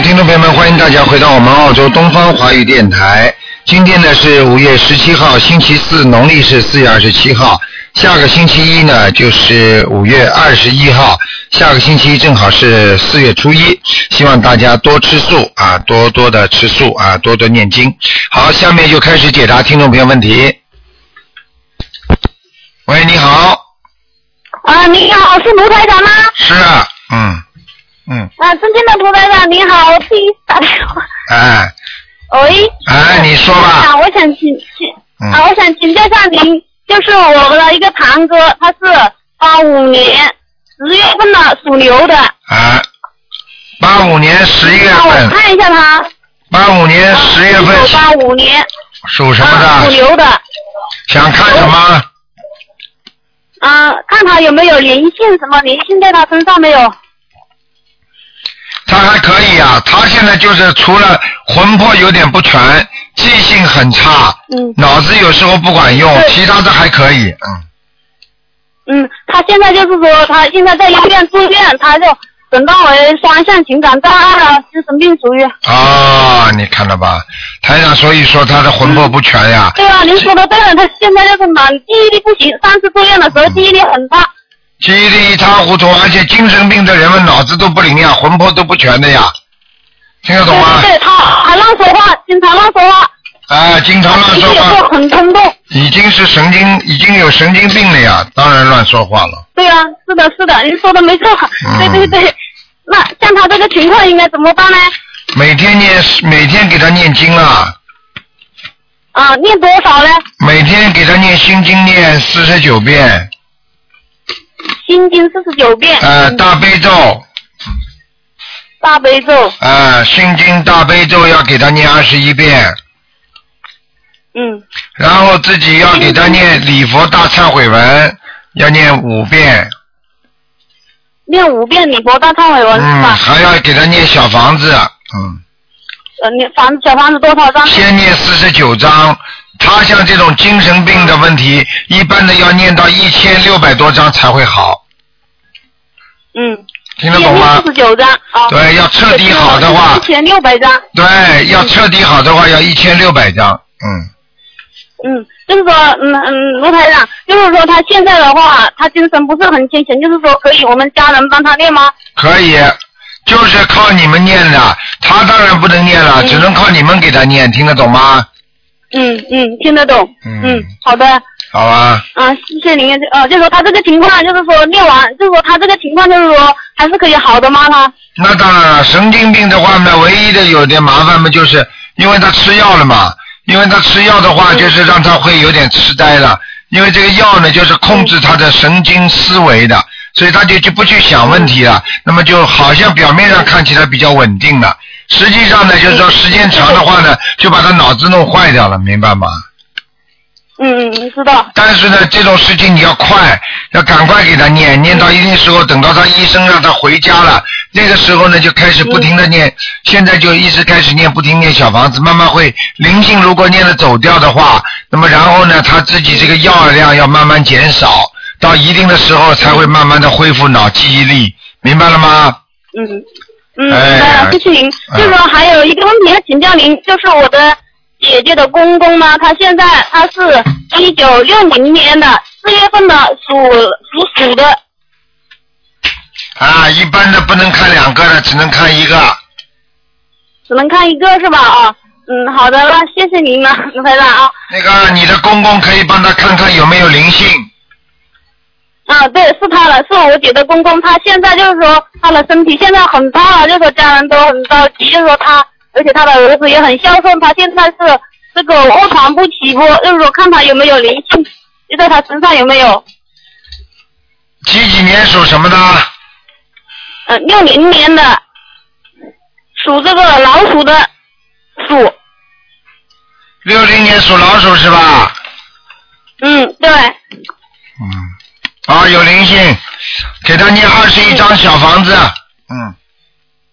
听众朋友们，欢迎大家回到我们澳洲东方华语电台。今天呢是五月十七号，星期四，农历是四月二十七号。下个星期一呢就是五月二十一号，下个星期一正好是四月初一。希望大家多吃素啊，多多的吃素啊，多多念经。好，下面就开始解答听众朋友问题。喂，你好，啊，你好，是卢台长吗？是啊，嗯嗯，啊，尊敬的蒲台长，您好，我第一次打电话。哎喂。哎，你说吧，啊，我想请请嗯啊，我想请教一下您，就是我的一个堂哥，他是八五年十月份的，属牛的。啊，八五年十月让我，看一下他。八五年十月份八五年属什么的，属？牛的。想看什么？啊，看他有没有灵性，什么灵性在他身上没有？他还可以啊，他现在就是除了魂魄有点不全，记性很差，嗯脑子有时候不管用，其他的还可以，嗯。嗯，他现在就是说，他现在在医院住院，他就诊断为双向情感障碍了，精神病属于。啊，你看了吧？台长所以说他的魂魄不全呀，对啊，您说的对了，他现在就是满记忆力不行，上次住院的时候记忆力很差。记忆力一塌糊涂，而且精神病的人们脑子都不灵呀，魂魄都不全的呀，听得懂吗？对对，他还乱说话，经常乱说话，啊，经常乱说话，很冲动。已经是神经，已经有神经病了呀，当然乱说话了。对啊，是的，是的，你说的没错。嗯对对对，那像他这个情况应该怎么办呢？每天念，每天给他念经啊，啊，念多少呢？每天给他念心经念四十九遍，心经四十九遍。呃，嗯大悲咒，大悲咒。呃，心经大悲咒要给他念二十一遍，嗯。然后自己要给他念礼佛大忏悔文，要念五遍，念五遍礼佛大忏悔文是嗯，吧？还要给他念小房子，嗯，呃，念房子小房子多少张？先念四十九章。他像这种精神病的问题，一般的要念到一千六百多章才会好，嗯。听得懂吗四？十九张啊。对，要彻底好的话一，千六百张。对，要彻底好的话要一千六百张，嗯，嗯，就是说，嗯嗯，卢台长，就是说他现在的话，他精神不是很清醒，就是说可以我们家人帮他念吗？可以，就是靠你们念的，他当然不能念了，嗯只能靠你们给他念，听得懂吗？嗯嗯，听得懂。嗯好的，好啊，啊，谢谢您。呃，就是说他这个情况，就是说练完，就是说他这个情况，就是说还是可以好的吗？他？那当然了，神经病的话呢，唯一的有点麻烦嘛，就是因为他吃药了嘛，因为他吃药的话，嗯就是让他会有点痴呆了，因为这个药呢，就是控制他的神经思维的，所以他就就不去想问题了，那么就好像表面上看起来比较稳定了，实际上呢，就是说时间长的话呢，就把他脑子弄坏掉了，明白吗？嗯嗯嗯，知道。但是呢，这种事情你要快，要赶快给他念，念到一定时候，等到他医生让他回家了，那个时候呢就开始不停的念，现在就一直开始念，不停念小房子，慢慢会灵性如果念的走掉的话，那么然后呢，他自己这个药量要慢慢减少，到一定的时候才会慢慢的恢复脑记忆力，明白了吗？嗯嗯，哎明白了，谢谢您。就是说还有一个问题要请教您，就是我的姐姐的公公呢，他现在他是一九六零年的四月份的属属鼠的，啊，一般的不能看两个的，只能看一个。只能看一个是吧？啊，嗯，好的，那谢谢您了，卢台长啊。那个你的公公可以帮他看看有没有灵性。啊，对，是他了，是我姐的公公，他现在就是说他的身体现在很差了，就是说家人都很着急，就是说他，而且他的儿子也很孝顺，他现在是这个卧床不起不，就是说看他有没有灵性，就在他身上有没有，几几年属什么的？嗯、六零年的，属这个老鼠的，鼠，六零年属老鼠是吧？嗯，对，嗯，啊，有灵性，给他念二十一张小房子。嗯，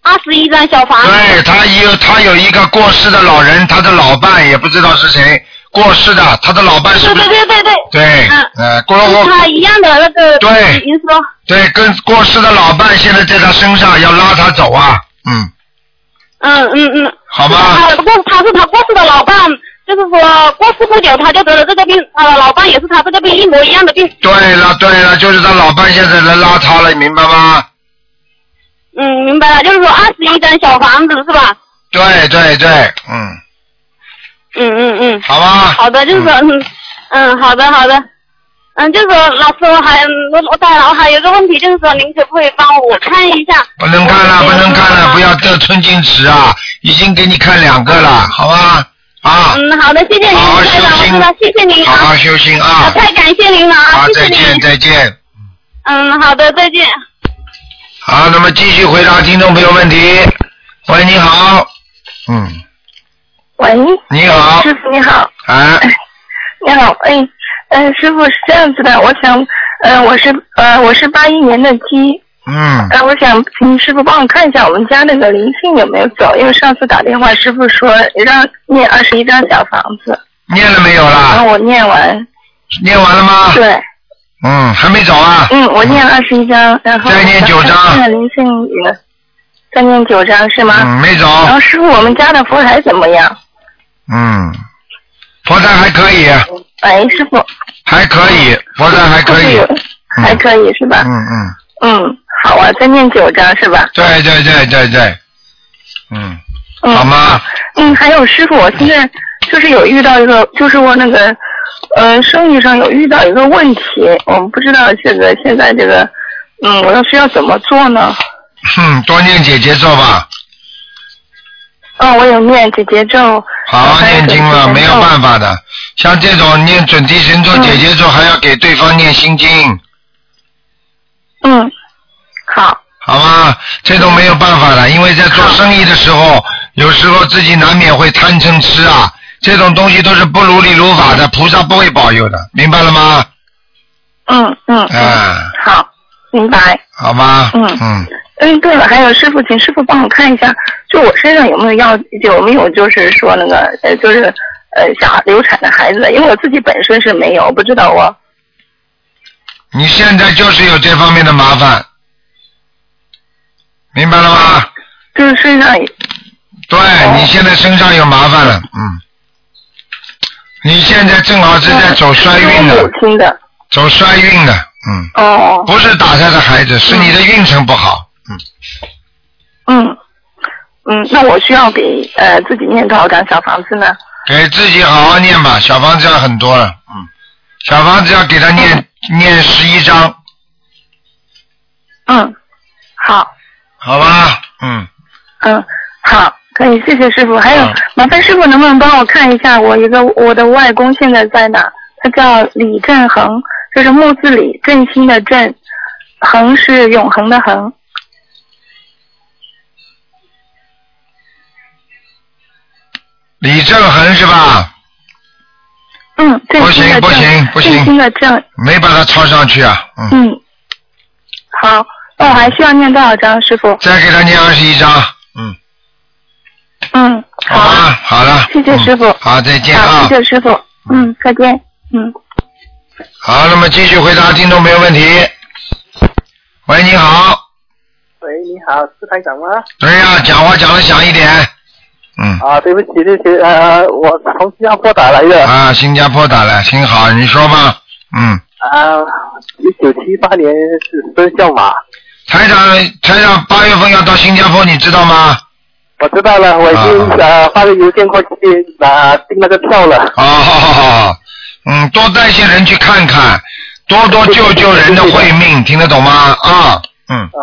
二十一张小房子，对他有他有一个过世的老人，他的老伴也不知道是谁。过世的，他的老伴是对不是？对对对对，对，嗯。呃，过跟过他一样的那个，对。您说，对，跟过世的老伴现在在他身上要拉他走啊，嗯，嗯嗯嗯。好吧？他过他是他过世的老伴，就是说过世不久他就得了这个病，他的老伴也是他这个病一模一样的病。对了对了，就是他老伴现在来拉他了，你明白吗？嗯，明白了，就是说二十一张小房子是吧？对对对，嗯，嗯嗯嗯。好吧。好的，就是说，嗯嗯，好的好的，嗯，就是说，老师我还我我当然我还有个问题，就是说，您可不可以帮我看一下？不能看了，不能看了，不要得寸进尺啊！已经给你看两个了，好吧？啊，嗯，好的，谢谢您，好好台长，我修心知道，谢谢您啊。好好，修心啊。啊！太感谢您了啊，好，谢谢再见您，再见。嗯，好的，再见。好，那么继续回答听众朋友问题。喂，你好，嗯，喂，你好，师傅 你好，哎，你好，哎，嗯，师傅是这样子的，我想，呃，我是呃我是八一年的鸡，嗯，哎，我想请师傅帮我看一下我们家那个灵性有没有走，因为上次打电话师傅说让念二十一张小房子，念了没有然啦？后我念完，念完了吗？对，嗯，还没走啊？嗯，我念二十一张，然后再念九张现在灵性也再念九张是吗？嗯，没走。然后师傅，我们家的佛台怎么样？嗯，佛台还可以，哎，师傅，还可以，佛台还可以。还可以是吧？嗯嗯，嗯，好啊，再念九张是吧？对对对对对，嗯，嗯，好吗？嗯，还有师傅，我现在就是有遇到一个，就是我那个，呃，生意上有遇到一个问题，我不知道这个现在这个，嗯，我要是要怎么做呢？哼，多念姐姐咒吧，嗯，我有念姐姐咒，好好念经了，没有办法的。像这种念准提神咒、嗯姐姐咒，还要给对方念心经，嗯，好，好吗？这种没有办法了，因为在做生意的时候，有时候自己难免会贪嗔痴啊，这种东西都是不如理如法的，菩萨不会保佑的，明白了吗？嗯嗯，啊，好，明白。好吗，嗯。嗯，嗯，对了，还有师傅，请师傅帮我看一下，就我身上有没有要有没有就是说那个呃，就是呃想流产的孩子，因为我自己本身是没有，不知道我你现在就是有这方面的麻烦，明白了吗？就是身上有对你现在身上有麻烦了，嗯，你现在正好是在走衰运的。走衰运的，嗯，哦，不是打胎的孩子，是你的运程不好，嗯，嗯。嗯，那我需要给呃自己念多少张小房子呢？给自己好好念吧，小房子要很多了，嗯，小房子要给他念念十一章，嗯，好，好吧，嗯，嗯，好，可以，谢谢师傅。还有嗯，麻烦师傅能不能帮我看一下我一个我的外公现在在哪？他叫李振恒，就是木字李，振兴的振，恒是永恒的恒。李正恒是吧？不行不行不行没把它抄上去啊，嗯，嗯，好，那我还需要念多少张，师傅？再给他念二十一张，嗯，嗯，好吧，好了，谢谢师傅嗯好，再见，啊谢。谢师傅。嗯，再见。嗯。好，那么继续回答听众朋友问题。喂，你好，喂，你好，是台长吗？对呀、讲话讲的响一点。嗯，啊，对不起，对不起，呃，我从新加坡打来的。啊，新加坡打来，挺好，你说吧。嗯，啊，一九七八年是生肖马，台长，台长八月份要到新加坡，你知道吗？我知道了，我已经、啊呃发个邮件过去啊、订那个票了。啊，好好好，嗯，多带些人去看看，多多救救人的慧命，听得懂吗？啊，嗯，啊，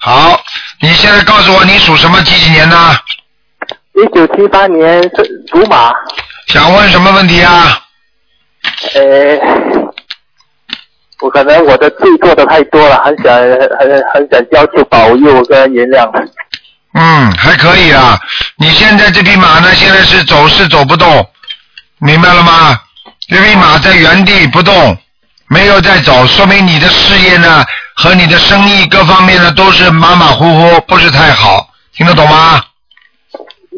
好，你现在告诉我你属什么几几年的？一九七八年是属马，想问什么问题啊？呃，我可能我的罪做的太多了，很想很很想要求保佑跟原谅。嗯，还可以啊。你现在这匹马呢，现在是走是走不动，明白了吗？这匹马在原地不动，没有在走，说明你的事业呢和你的生意各方面呢都是马马虎虎，不是太好，听得懂吗？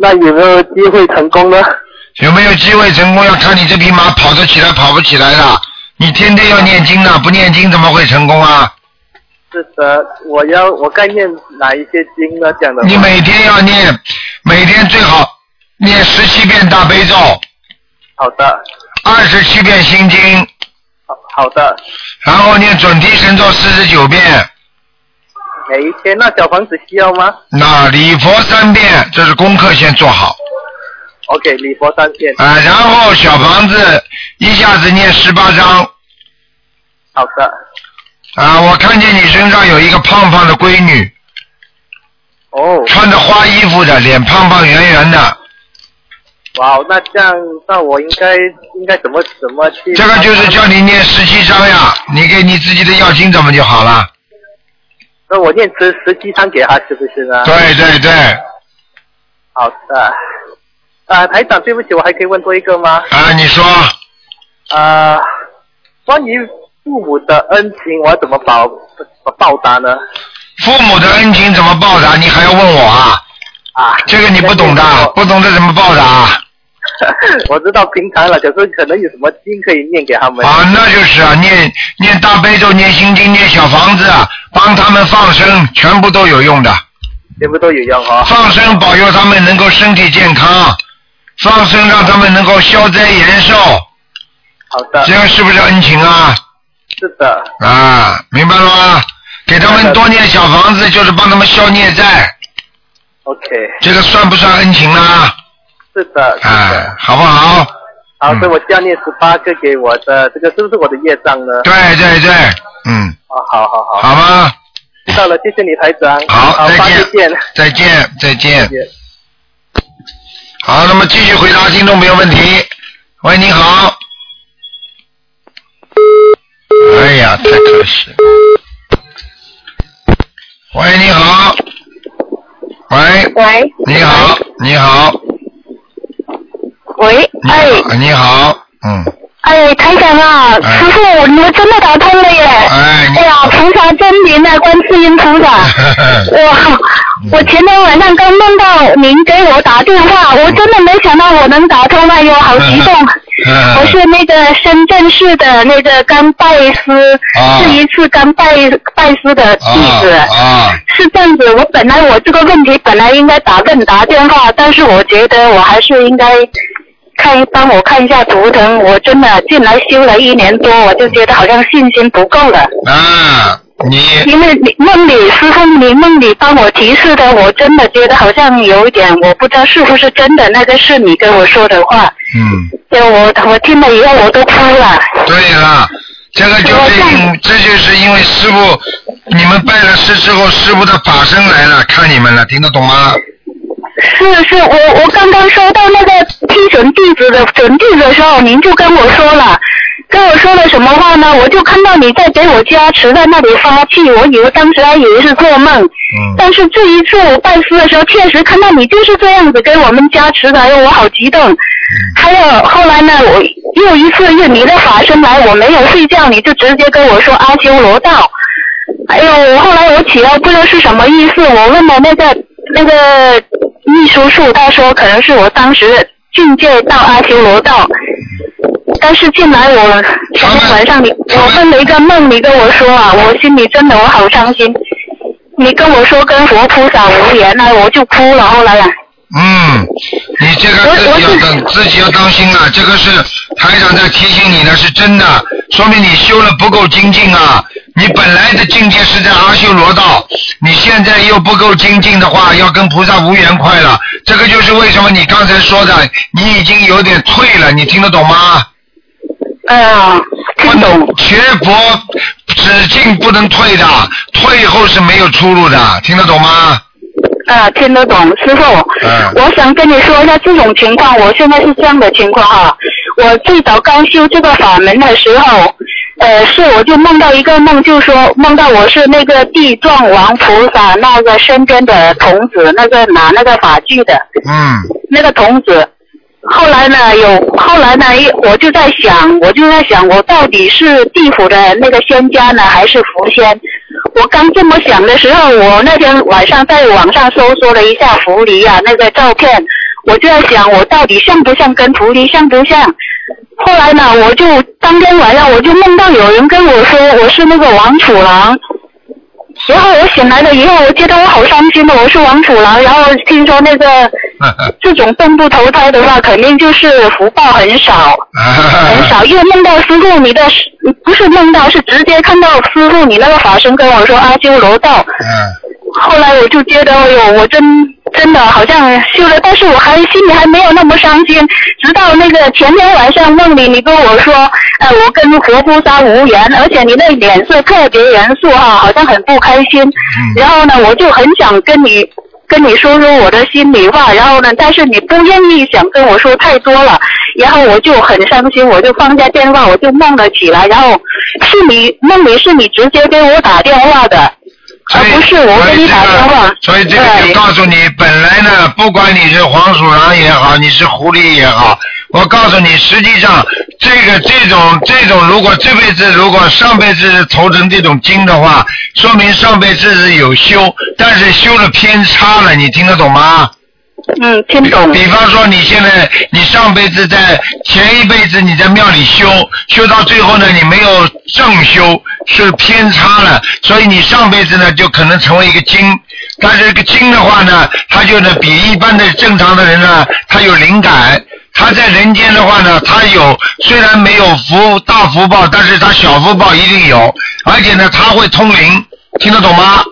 那有没有机会成功呢？有没有机会成功，要看你这匹马跑得起来跑不起来了。你天天要念经的，不念经怎么会成功啊？是的，我要我该念哪一些经呢？讲的你每天要念，每天最好念十七遍大悲咒，好的，二十七遍心经，好好的，然后念准提神咒四十九遍，每一天那小房子需要吗那礼佛三遍，这是功课先做好。？OK，礼佛三遍，啊，然后小房子一下子念十八章好的，啊，我看见你身上有一个胖胖的闺女，哦，穿着花衣服的，脸胖胖圆圆的，哇，那这样，那我应该应该怎么怎么去？这个就是叫你念十七章呀，你给你自己的药经怎么就好了？那我念十十七章给他是不是呢？对对对，好的。啊，台长，对不起，我还可以问多一个吗？啊，你说啊，关于父母的恩情，我要怎么报怎么报答呢？父母的恩情怎么报答？你还要问我啊？啊，这个你不懂的，不懂得怎么报答？我知道平常了，可是可能有什么经可以念给他们。啊，那就是啊，念念大悲咒、念心经、念小房子，帮他们放生，全部都有用的。全部都有用哦。放生保佑他们能够身体健康，放生让他们能够消灾延寿，好的这，样是不是恩情啊？是的，啊，明白了吗？给他们多念小房子，就是帮他们消孽债，OK，这个算不算恩情呢？是的，是哎的。，好不好？好，嗯所以我需要念十八个给我的，这个是不是我的业障呢？对对对，嗯，哦，好好好，好吗？知道了，谢谢你台长。好，再见见。，再见，再见再。见。好，那么继续回答听众朋友问题。喂，你好。哎呀，太可惜了。喂，你好。喂，喂你好，你好，喂，哎，你好，嗯，哎，台长啊，哎。师傅，你们真的打通了耶！哎，你哎呀，菩萨真灵啊，观世音菩萨！哇，我前天晚上刚梦到您给我打电话，我真的没想到我能打通，哎呦，好激动！我是那个深圳市的那个刚拜师，啊。是一次刚拜拜师的弟子。啊啊，是这样子，我本来我这个问题本来应该打问答电话，但是我觉得我还是应该看帮我看一下图腾。我真的进来修了一年多，我就觉得好像信心不够了。啊，你因为你梦里师傅你梦里帮我提示的，我真的觉得好像有一点，我不知道是不是真的，那个是你跟我说的话。嗯，就我我听了以后我都哭了。对了，这个就是因，这就是因为师傅，你们拜了师之后，师傅的法身来了，看你们了，听得懂吗？是是，我我刚刚收到那个批准地址的准地址的时候，您就跟我说了，跟我说了什么话呢？我就看到你在给我加持，在那里发气，我以为当时还以为是做梦，嗯，但是这一次我拜师的时候，确实看到你就是这样子给我们加持的，哎呦，我好激动。还有后来呢，我又一次又你的法身来，我没有睡觉，你就直接跟我说阿修罗道。哎呦，后来我起来不知道是什么意思，我问了那个那个秘书处，他说可能是我当时的境界到阿修罗道。但是进来我前天晚上你我问了一个梦，你跟我说啊，我心里真的我好伤心。你跟我说跟佛菩萨无缘啊，我就哭了。后来啊，嗯，你这个我自己要当自己要当心啊，这个是台长在提醒你的，是真的，说明你修的不够精进啊。你本来的境界是在阿修罗道，你现在又不够精进的话，要跟菩萨无缘快了。这个就是为什么你刚才说的，你已经有点退了，你听得懂吗？哎呀，听懂。学佛只进不能退的，退后是没有出路的，听得懂吗？啊，听得懂，师傅。嗯我想跟你说一下这种情况，我现在是这样的情况啊。我最早刚修这个法门的时候，呃，是我就梦到一个梦，就说梦到我是那个地藏王菩萨那个身边的童子，那个拿那个法具的嗯那个童子。后来呢，有后来呢，一我就在想，我就在想，我到底是地府的那个仙家呢，还是狐仙？我刚这么想的时候，我那天晚上在网上搜索了一下狐狸啊那个照片，我就在想，我到底像不像跟狐狸像不像？后来呢，我就当天晚上我就梦到有人跟我说我是那个王楚郎，然后我醒来了以后，我觉得我好伤心的，我是王楚郎，然后听说那个 这种动物投胎的话，肯定就是福报很少，很少。因为梦到师傅，你的不是梦到，是直接看到师傅你那个法身跟我说阿修罗道。后来我就觉得，哎呦，我真真的好像修了，但是我还心里还没有那么伤心。直到那个前天晚上梦里，你跟我说，呃，我跟活菩萨无缘，而且你那脸色特别严肃哈，好像很不开心。然后呢，我就很想跟你跟你说说我的心里话。然后呢，但是你不愿意想跟我说太多了，然后我就很伤心，我就放下电话，我就梦了起来。然后是你梦里是你直接给我打电话的。所以，所以这个，所以这个就告诉你，本来呢，不管你是黄鼠狼也好，你是狐狸也好，我告诉你，实际上这个这种这种，如果这辈子如果上辈子投成这种精的话，说明上辈子是有修，但是修的偏差了，你听得懂吗？嗯，听懂。比方说，你现在你上辈子在前一辈子你在庙里修，修到最后呢，你没有正修，是偏差了，所以你上辈子呢就可能成为一个精。但是这个精的话呢，他就呢比一般的正常的人呢，他有灵感。他在人间的话呢，他有虽然没有福大福报，但是他小福报一定有，而且呢他会通灵，听得懂吗？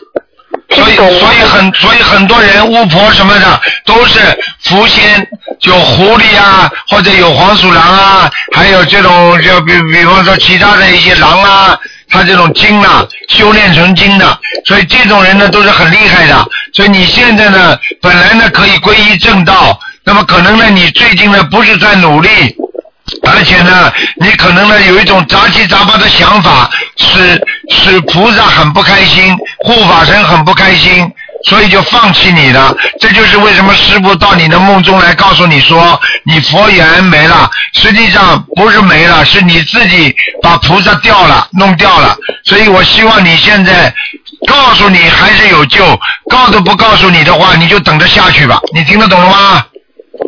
所以，所以很，所以很多人巫婆什么的都是狐仙，有狐狸啊，或者有黄鼠狼啊，还有这种就比比方说其他的一些狼啊，他这种精啊，修炼成精的，所以这种人呢都是很厉害的。所以你现在呢，本来呢可以皈依正道，那么可能呢你最近呢不是在努力。而且呢，你可能呢有一种杂七杂八的想法，是使菩萨很不开心，护法神很不开心，所以就放弃你了。这就是为什么师傅到你的梦中来告诉你说，你佛缘没了。实际上不是没了，是你自己把菩萨掉了，弄掉了。所以我希望你现在告诉你还是有救，告都不告诉你的话，你就等着下去吧。你听得懂了吗？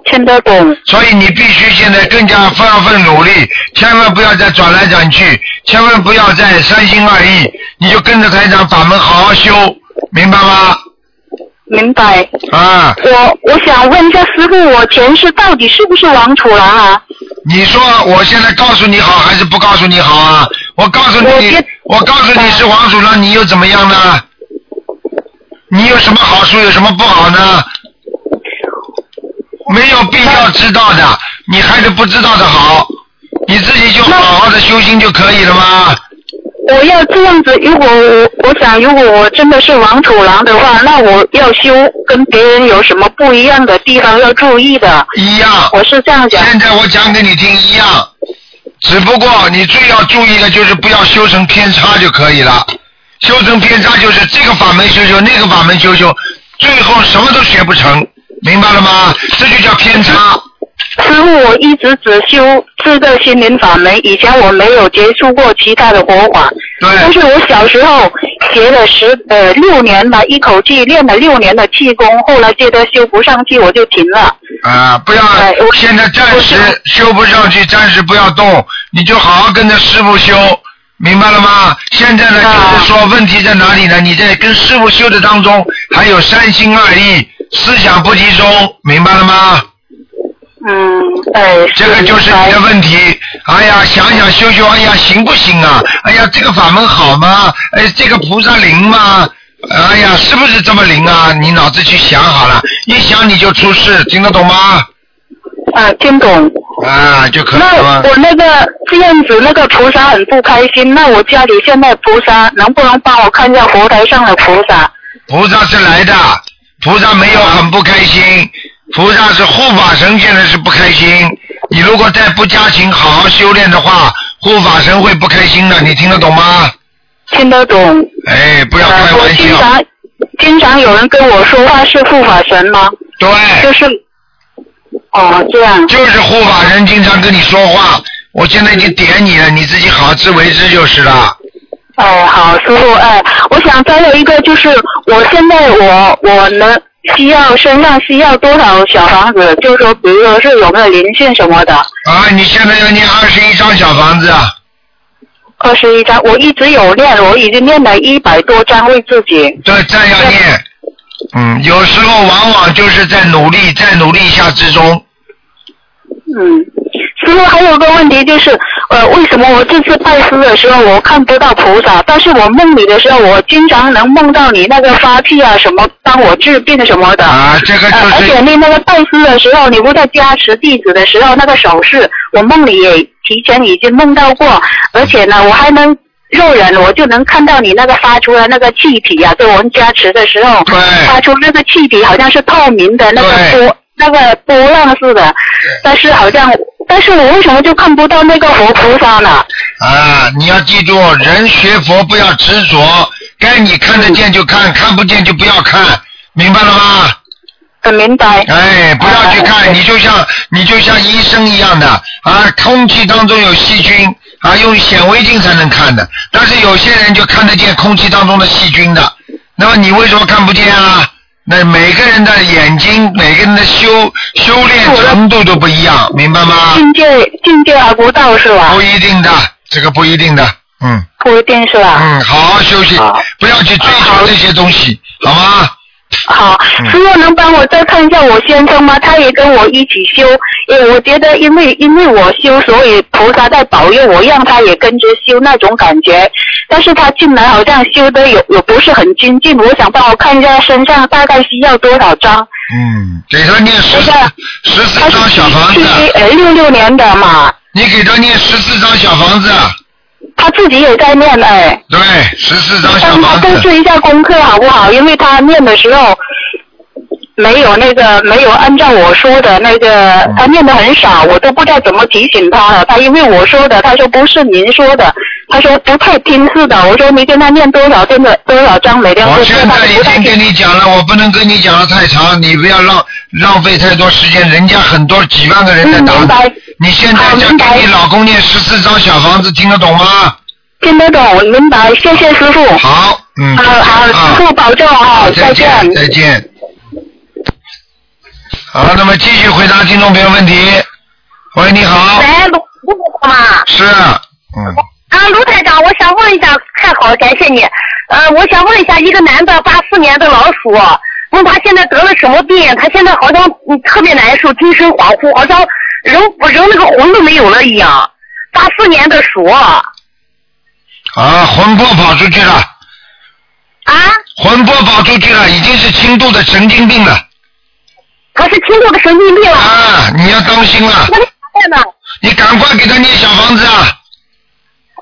听得懂。所以你必须现在更加发奋努力，千万不要再转来转去，千万不要再三心二意，你就跟着台长法门好好修，明白吗？明白。啊。我我想问一下师傅，我前世到底是不是王楚然啊？你说我现在告诉你好还是不告诉你好啊？我告诉你，我告诉你是王楚然，你又怎么样呢？你有什么好处，有什么不好呢？没有必要知道的，你还是不知道的好，你自己就好好的修心就可以了吗？我要这样子，如果我我想，如果我真的是王土狼的话，那我要修跟别人有什么不一样的地方要注意的？一样。我是这样讲。现在我讲给你听一样，只不过你最要注意的就是不要修成偏差就可以了。修成偏差就是这个法门修修，那个法门修修，最后什么都学不成。明白了吗？这就叫偏差。师傅，我一直只修这个心灵法门，以前我没有接触过其他的佛法。对。但是我小时候学了十呃六年吧，一口气练了六年的气功，后来觉得修不上去，我就停了。啊，不要！现在暂时修不上去，暂时不要动，你就好好跟着师傅修，明白了吗？现在呢，就是说问题在哪里呢？你在跟师傅修的当中，还有三心二意。思想不集中，明白了吗？嗯，哎，这个就是你的问题。哎呀，想想修修，哎呀，行不行啊？哎呀，这个法门好吗？哎，这个菩萨灵吗？哎呀，是不是这么灵啊？你脑子去想好了，一想你就出事，听得懂吗？啊，听懂。啊，就可以了。那我那个这样子，那个菩萨很不开心。那我家里现在菩萨能不能帮我看一下佛台上的菩萨？菩萨是来的。菩萨没有很不开心，菩萨是护法神，现在是不开心。你如果再不加勤好好修炼的话，护法神会不开心的。你听得懂吗？听得懂。哎，不要开玩笑。经常经常有人跟我说话是护法神吗？对。就是。哦，这样。就是护法神经常跟你说话，我现在已经点你了，你自己好自为之就是了。哎，好，师傅，哎，我想再有一个就是，我现在我我能需要身上需要多少小房子？就是说，比如说是有没有灵性什么的？啊，你现在要念二十一张小房子啊。二十一张，我一直有念，我已经念了一百多张为自己。对，再要念。嗯，有时候往往就是在努力，在努力下之中。嗯，师傅还有个问题就是，呃，为什么我这次拜师的时候我看不到菩萨，但是我梦里的时候我经常能梦到你那个发气啊什么，帮我治病什么的。啊，这个就呃，而且是你那个拜师的时候，你不在加持弟子的时候，那个手势，我梦里也提前已经梦到过，而且呢，我还能肉眼我就能看到你那个发出的那个气体啊，对我们加持的时候，发出那个气体好像是透明的那个波那个波浪似的，但是好像，但是我为什么就看不到那个佛菩萨呢？啊，你要记住，人学佛不要执着，该你看得见就看，看不见就不要看，明白了吗？很明白。哎，不要去看，啊你就像你就像医生一样的啊，空气当中有细菌啊，用显微镜才能看的，但是有些人就看得见空气当中的细菌的，那么你为什么看不见啊？那每个人的眼睛，每个人的修修炼程度都不一样，明白吗？境界境界还不到是吧不？一定的，这个不一定的，嗯不一定是吧？嗯，好好休息，不要去追求这些东西，好吗？好，嗯师傅能帮我再看一下我先生吗？他也跟我一起修，因为我觉得因为因为我修，所以菩萨在保佑我，让他也跟着修那种感觉。但是他进来好像修的有有不是很精进，我想帮我看一下他身上大概需要多少张。嗯，给他念十四那个十四张小房七子，呃六六年的嘛，你给他念十四张小房子，他自己也在念哎。对，十四张小帮他布置一下功课好不好？因为他念的时候没有那个没有按照我说的那个，嗯他念的很少，我都不知道怎么提醒他了。他因为我说的，他说不是您说的，他说不太听似的。我说你跟他念多少天的多少章每天我现在已经跟你讲了，我不能跟你讲的太长，你不要浪浪费太多时间，人家很多几万个人在打。你现在就好明白给你老公念十四张小房子，听得懂吗？听得懂，明白？谢谢师傅。好，嗯，好好，师啊傅保重啊好，，再见，再见。好，那么继续回答听众朋友问题。喂，你好，喂，卢卢台长吗？是，嗯，啊，卢台长，我想问一下，太好了，感谢你。呃，我想问一下，一个男的，八四年的老鼠，问他现在得了什么病？他现在好像嗯特别难受，精神恍惚，好像人人那个魂都没有了一样。八四年的鼠啊，啊，魂魄跑出去了，啊魂魄跑出去了，已经是轻度的神经病了他是轻度的神经病了。啊！你要当心了，那你咋办呢？你赶快给他念小房子啊！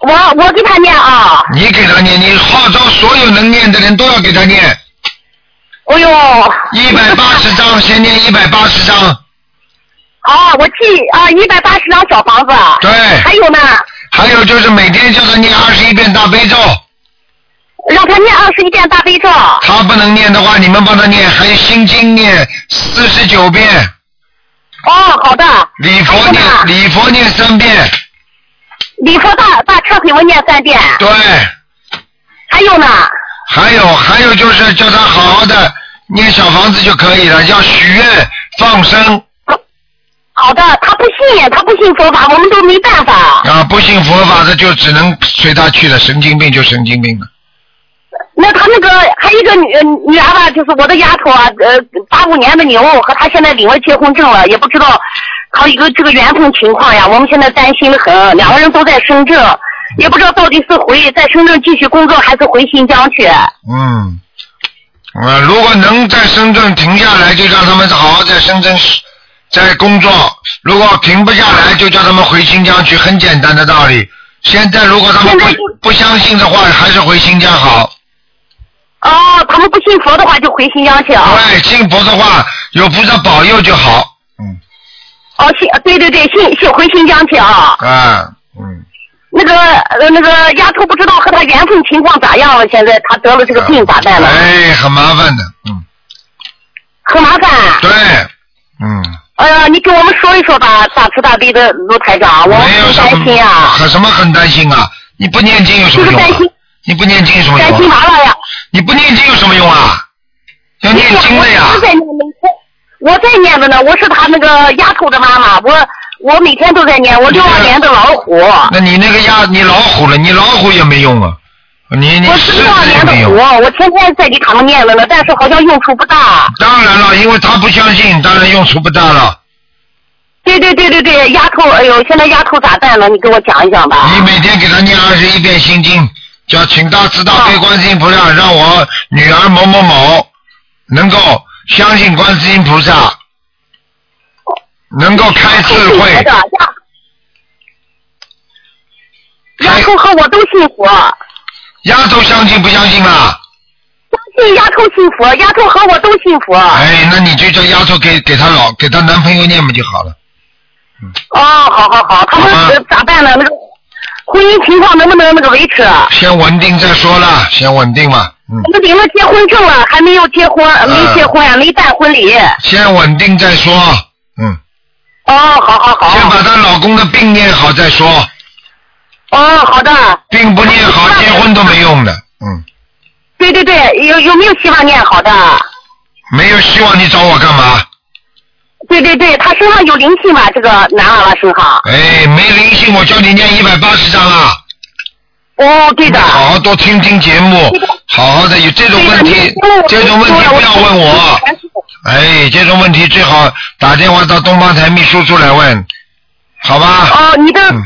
我我给他念啊。你给他念，你号召所有能念的人都要给他念，哎呦。一百八十张，先念一百八十章，啊，我记啊，一百八十张小房子。对。还有呢，还有就是每天叫他念二十一遍大悲咒，让他念二十一遍大悲咒。他不能念的话，你们帮他念，还有心经念四十九遍，哦，好的。礼佛念礼佛念三遍，礼佛大大忏悔文念三遍。对，还有呢，还有还有就是叫他好好的念小房子就可以了，要许愿放生好的，他不信，他不信佛法，我们都没办法。啊，不信佛法的就只能随他去了，神经病就神经病了。那他那个还有一个女呃女儿吧，就是我的丫头啊，呃，八五年的牛，和他现在领了结婚证了，也不知道他一个这个缘分情况呀，我们现在担心的很，两个人都在深圳，也不知道到底是回在深圳继续工作，还是回新疆去。嗯，呃，如果能在深圳停下来，就让他们好好在深圳在工作；如果停不下来，就叫他们回新疆去，很简单的道理。现在如果他们不不相信的话，还是回新疆好。哦，他们不信佛的话，就回新疆去啊。对，信佛的话，有菩萨保佑就好。嗯，哦，信对对对，信信回新疆去啊。啊，嗯，那个呃那个丫头不知道和他缘分情况咋样了，现在他得了这个病咋办了？哎，很麻烦的，嗯，很麻烦。对，嗯，哎呀，你给我们说一说吧，大慈大悲的卢台长，我们很没有什担心啊，很什么很担心啊？你不念经有什么用啊就是担心？你不念经有什么担心用啊？完了呀。你不念经有什么用啊？要念经的呀我。在念每天，我在念的呢，我是他那个丫头的妈妈，我我每天都在念，我六二年的老虎，那你那个鸭，你老虎了，你老虎也没用啊，你你我狮是六二子也没年的虎，用。我天天在礼堂念了呢，但是好像用处不大。当然了，因为他不相信，当然用处不大了。对对对对对，丫头，哎呦，现在丫头咋办了？你给我讲一讲吧。你每天给他念二十一遍心经，叫请大慈大悲观世音菩萨，让我女儿某某某能够相信观世音菩萨，能够开智慧的。丫丫头和我都信佛，丫头相信不相信啦？相信丫头信佛，丫头和我都信佛。哎，那你就叫丫头给给她老给她男朋友念不就好了？哦，好好好，他们咋办呢？那个婚姻情况能不能那个维持？先稳定再说了，先稳定嘛，嗯，我们领了结婚证了，还没有结婚，没结婚，没办婚礼。先稳定再说，嗯，哦，好好好。先把她老公的病念好再说，哦，好的。并不念好，结婚都没用的，嗯，对对对，有有没有希望念好的？没有希望你找我干嘛？对对对，他身上有灵性嘛？这个男娃娃身上。哎，没灵性，我教你念一百八十章啊！哦，对的。好好多听听节目，好好的有这种问题，这种问题不要问我。哎，这种问题最好打电话到东方台秘书处来问，好吧？哦，你的、嗯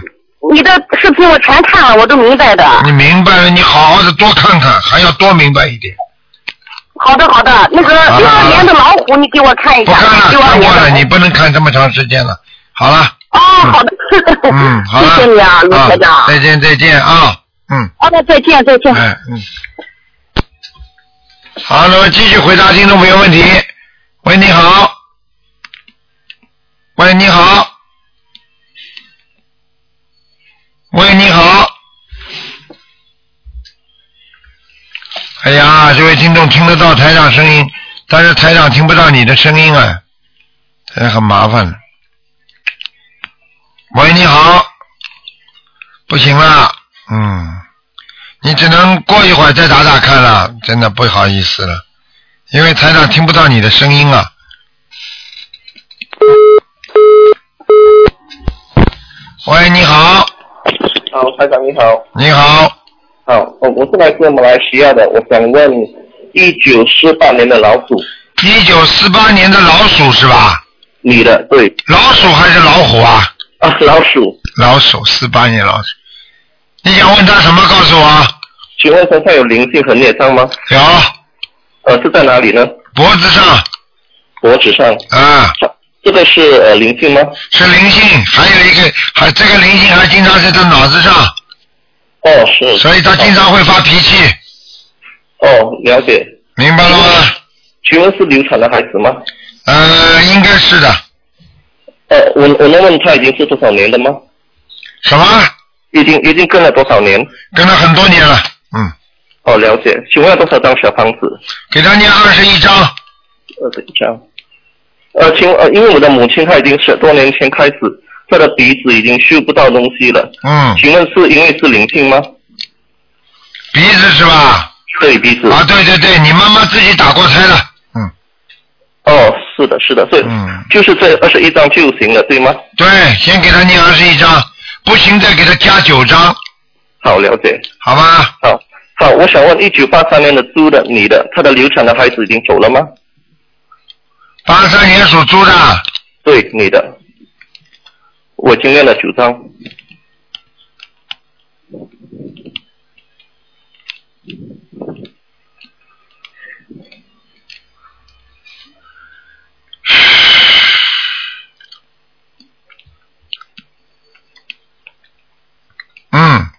你的视频我全看了，我都明白的。你明白了，你好好的多看看，还要多明白一点。好的好的，那个六二年的老虎，你给我看一下。不看了，六二看过了，你不能看这么长时间了。好了，哦，好的。嗯，好了。谢谢你啊，卢台长。啊再见，再见啊，嗯。好的，再见再见。哎，嗯。好，那么继续回答听众朋友问题。喂，你好。喂，你好。喂，你好。哎呀，这位听众听得到台长声音，但是台长听不到你的声音啊，这很麻烦。喂，你好。不行了，嗯。你只能过一会儿再打打看了，真的不好意思了，因为台长听不到你的声音啊。喂，你好，好，台长你好。你好，好，我我是来自马来西亚的，我想问，一九四八年的老鼠，一九四八年的老鼠是吧？女的，对，老鼠还是老虎啊？啊，老鼠，老鼠，四八年老鼠。你想问他什么？告诉我。请问身上有灵性和孽障吗？有，呃，是在哪里呢？脖子上，脖子上。啊，这个是呃灵性吗？是灵性，还有一个，还这个灵性还经常在他脑子上，哦，是。所以他经常会发脾气，哦，了解。明白了吗？请问是流产的孩子吗？呃，应该是的。呃，我我能问他已经是多少年了吗？什么？已经已经跟了多少年？跟了很多年了，嗯，哦，了解。请问要多少张小房子？给他念二十一张，二十一张。呃，请呃，因为我的母亲她已经十多年前开始，她的鼻子已经嗅不到东西了。嗯，请问是因为是灵性吗？鼻子是吧？对，鼻子。啊，对对对，你妈妈自己打过胎了，嗯哦，是的，是的，所以、嗯，就是这二十一张就行了，对吗？对，先给他念二十一张，不行再给他加九张，好，了解。好吗？好，好，我想问，一九八三年的猪的女的，她的流产的孩子已经走了吗？八三年属猪的，对，女的。我经验了九张。嗯，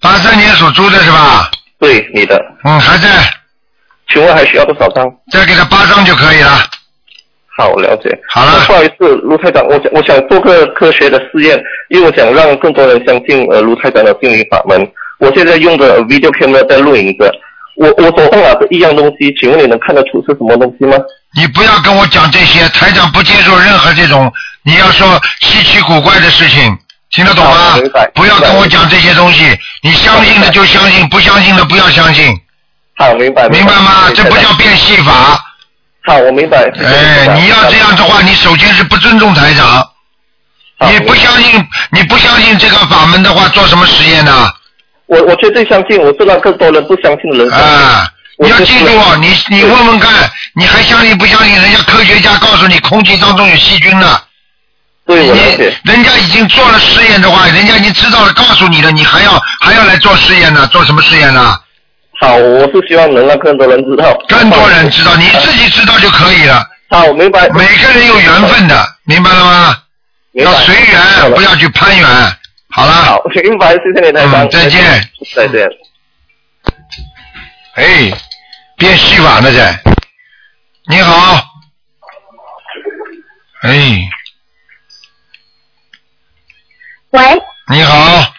八三年属猪的是吧？对，你的。嗯，还在，请问还需要多少张？再给他八张就可以了。好，了解。好了不好意思，卢台长，我想我想做个科学的试验，因为我想让更多人相信呃卢台长的心灵法门。我现在用的 video camera 在录影着，我我手上拿着一样东西，请问你能看得出是什么东西吗？你不要跟我讲这些，台长不接受任何这种你要说稀奇古怪的事情，听得懂吗？不要跟我讲这些东西，你相信的就相信，不相信的不要相信，好，明白。明白吗？这不叫变戏法。好，我明白。哎，你要这样的话，你首先是不尊重台长，你不相信，你不相信这个法门的话，做什么实验呢？我我绝对相信，我是让更多人不相信的人。啊，你要记住哦，你你问问看，你还相信不相信？人家科学家告诉你，空气当中有细菌呢。对，你解。人家已经做了实验的话，人家已经知道了，告诉你了，你还要还要来做实验呢？做什么实验呢？好，我是希望能让更多人知道。更多人知道，你自己知道就可以了。好，明白。每个人有缘分的，明白了吗？要随缘，不要去攀缘。好了，好，明白，谢谢你，台长。嗯再见。再见。哎，变戏法了在。你好。哎，喂，你好，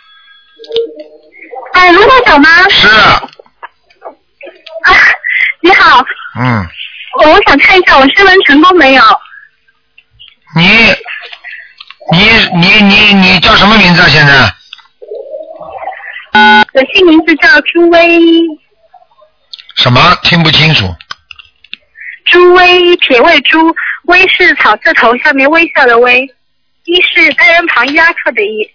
哎，卢台长吗？是，啊，你好，嗯，我想看一下我升温成功没有？你，你你你你叫什么名字啊？现在？我姓名字叫朱威，什么？听不清楚。朱威，铁卫朱，威是草字头下面微笑的微，一是单人旁伊拉克的一。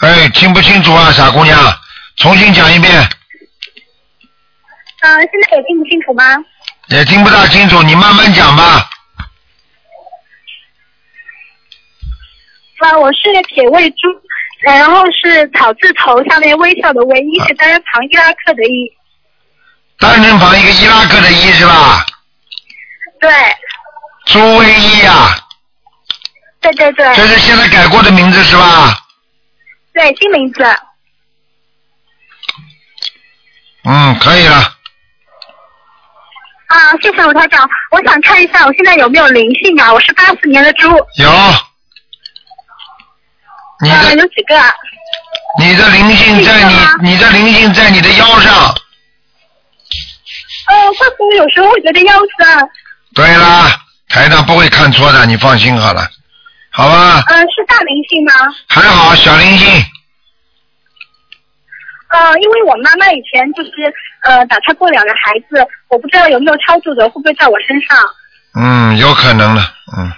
哎，听不清楚啊，傻姑娘，重新讲一遍，嗯、现在也听不清楚吗？也听不大清楚，你慢慢讲吧。啊，我是铁卫猪，然后是草字头下面微笑的微，一是单人旁伊拉克的伊。单人旁一个伊拉克的伊是吧？对，朱威伊啊，对对对，这是现在改过的名字是吧？对新名字。嗯，可以了。啊，谢谢吴台长，我想看一下我现在有没有灵性啊？我是八四年的猪。有。你啊，的有几个啊？你的灵性在你你的灵性在你的腰上。呃，会不会有时候会觉得腰酸？对啦，台长不会看错的，你放心好了，好吧？呃，是大灵性吗？还好，小灵性。呃，因为我妈妈以前就是呃打胎过两个孩子，我不知道有没有超度的，会不会在我身上？嗯，有可能的，嗯。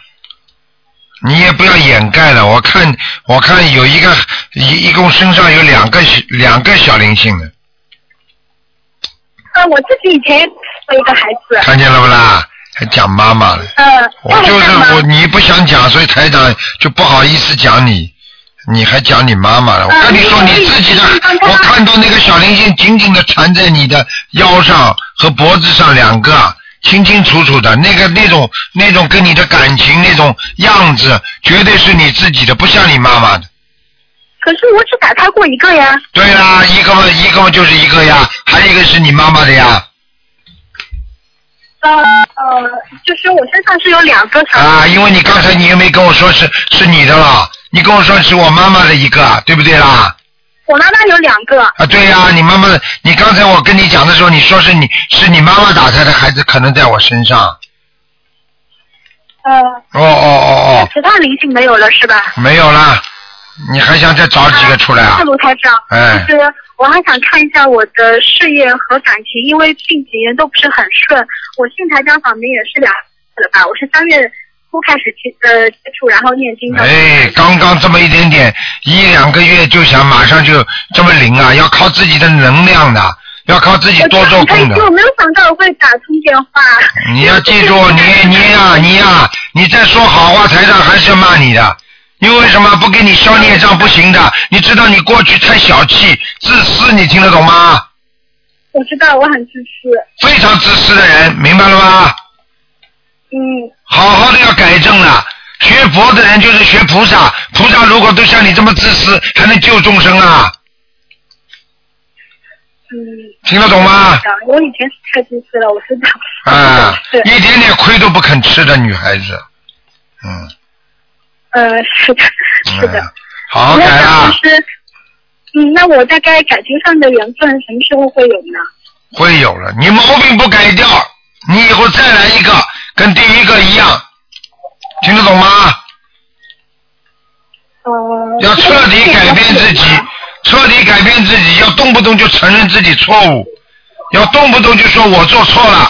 你也不要掩盖了，我看我看有一个一一共身上有两个小两个小灵性的，呃，我自己以前有一个孩子，看见了不啦？还讲妈妈了，呃，我就是我你不想讲，所以台长就不好意思讲你，你还讲你妈妈了。我跟你说你自己的，我看到那个小灵性紧紧的缠在你的腰上和脖子上两个，清清楚楚的，那个那种那种跟你的感情那种样子，绝对是你自己的，不像你妈妈的。可是我只打开过一个呀。对啦，一个嘛一个嘛就是一个呀，还有一个是你妈妈的呀。呃呃，就是我身上是有两个。啊，因为你刚才你又没跟我说是是你的了，你跟我说是我妈妈的一个，对不对啦？我妈妈有两个。啊，对呀、你妈妈，你刚才我跟你讲的时候，你说是你是你妈妈打胎的孩子，可能在我身上。呃，哦哦哦哦其他灵性没有了是吧？哦，没有了，你还想再找几个出来啊是？卢台长，哎就是我还想看一下我的事业和感情，因为近几年都不是很顺。我信台长法门也是两次了吧？我是三月初开始接呃接触，然后念经的。哎，刚刚这么一点点，一两个月就想马上就这么灵啊？要靠自己的能量的，要靠自己多做功的。我没有想到会打通电话。你要记住，你你呀、你呀、你在说好话，台上还是要骂你的。因为什么不给你消孽障不行的？你知道你过去太小气、自私，你听得懂吗？我知道我很自私。非常自私的人，明白了吗？嗯，好好的要改正了。学佛的人就是学菩萨，菩萨如果都像你这么自私，还能救众生啊？嗯，听得懂吗？我以前是太自私了，我知道。啊，是。一点点亏都不肯吃的女孩子，嗯，呃，是的，是的。嗯好好改我啊想，就是，嗯，那我大概感情上的缘分什么时候会有呢？会有了。你毛病不改掉，你以后再来一个，跟第一个一样，听得懂吗？呃。要彻底改变自己，彻底改变自己，要动不动就承认自己错误，要动不动就说我做错了，